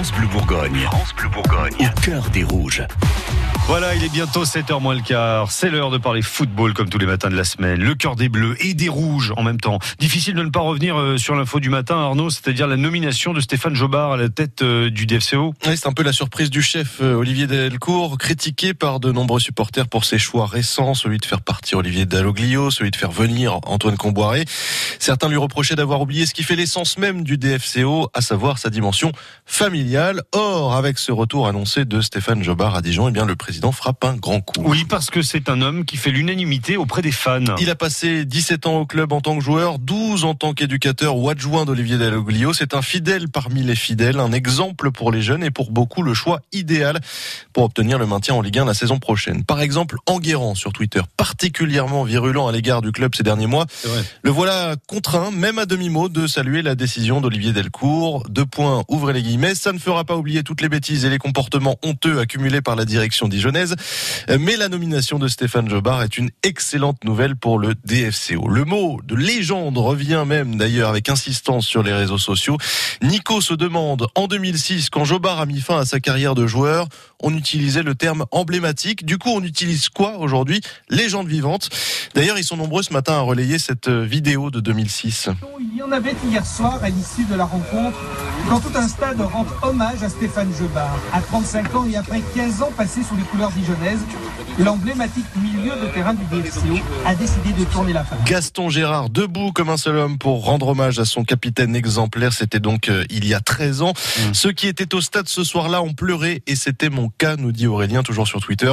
France Bleu Bourgogne. France Bleu Bourgogne. Au cœur des rouges. Voilà, il est bientôt 7h moins le quart. C'est l'heure de parler football comme tous les matins de la semaine. Le cœur des bleus et des rouges en même temps. Difficile de ne pas revenir euh, sur l'info du matin, Arnaud, c'est-à-dire la nomination de Stéphane Jobard à la tête euh, du DFCO. C'est un peu la surprise du chef euh, Olivier Delcourt, critiqué par de nombreux supporters pour ses choix récents, celui de faire partir Olivier Dalloglio, celui de faire venir Antoine Comboiré. Certains lui reprochaient d'avoir oublié ce qui fait l'essence même du DFCO, à savoir sa dimension familiale. Or, avec ce retour annoncé de Stéphane Jobard à Dijon, eh bien, le président frappe un grand coup. Oui, parce que c'est un homme qui fait l'unanimité auprès des fans. Il a passé 17 ans au club en tant que joueur, 12 en tant qu'éducateur ou adjoint d'Olivier Dalloglio. C'est un fidèle parmi les fidèles, un exemple pour les jeunes et pour beaucoup le choix idéal pour obtenir le maintien en Ligue 1 la saison prochaine. Par exemple, Enguerrand sur Twitter, particulièrement virulent à l'égard du club ces derniers mois. Le voilà contraint, même à demi-mot, de saluer la décision d'Olivier Delcourt. Deux points, ouvrez les guillemets. Ça ne fera pas oublier toutes les bêtises et les comportements honteux accumulés par la direction dijonnaise mais la nomination de Stéphane Jobard est une excellente nouvelle pour le DFCO. Le mot de légende revient même d'ailleurs avec insistance sur les réseaux sociaux. Nico se demande, en 2006, quand Jobard a mis fin à sa carrière de joueur, on utilisait le terme emblématique. Du coup, on utilise quoi aujourd'hui? Légende vivante. D'ailleurs, ils sont nombreux ce matin à relayer cette vidéo de 2006. Il y en avait hier soir à l'issue de la rencontre, quand tout un stade rend hommage à Stéphane Jobard. À 35 ans et après 15 ans passés sous les couleurs dijonnaises, l'emblématique milieu de terrain du DFCO a décidé de tourner la page. Gaston Gérard, debout comme un seul homme pour rendre hommage à son capitaine exemplaire. C'était donc euh, il y a 13 ans. Mmh. Ceux qui étaient au stade ce soir-là ont pleuré et c'était mon cas, nous dit Aurélien, toujours sur Twitter.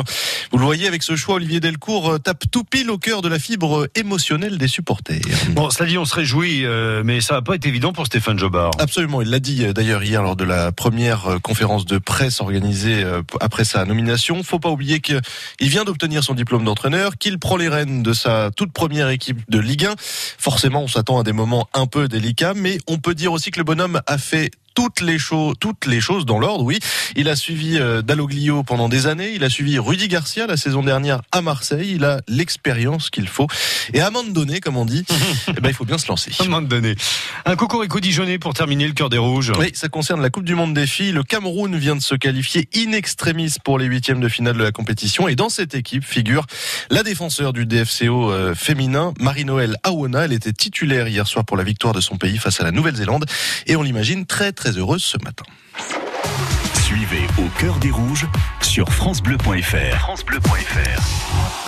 Vous le voyez, avec ce choix, Olivier Delcourt euh, tape tout pile au cœur de la fibre émotionnelle des supporters. Bon, cela dit, on se réjouit, euh, mais ça n'a pas été évident pour Stéphane Jobard. Absolument, il l'a dit euh, d'ailleurs hier lors de la première euh, conférence de presse organisée euh, après sa nomination. Faut pas oublier qu'il vient d'obtenir son diplôme d'entraîneur, qu'il prend les rênes de sa toute première équipe de Ligue 1. Forcément, on s'attend à des moments un peu délicats, mais on peut dire aussi que le bonhomme a fait toutes les choses, toutes les choses dans l'ordre. Oui, il a suivi euh, Dalloglio pendant des années. Il a suivi Rudy Garcia la saison dernière à Marseille. Il a l'expérience qu'il faut. Et à un moment donné, comme on dit, eh ben, il faut bien se lancer. À un moment donné. Un cocorico dijonnais pour terminer le cœur des rouges. Oui, ça concerne la Coupe du Monde des filles. Le Cameroun vient de se qualifier in extremis pour les huitièmes de finale de la compétition. Et dans cette équipe figure la défenseur du DFCO euh, féminin, Marie-Noël Awona. Elle était titulaire hier soir pour la victoire de son pays face à la Nouvelle-Zélande. Et on l'imagine très très heureuse ce matin. Suivez au cœur des rouges sur francebleu.fr. francebleu.fr.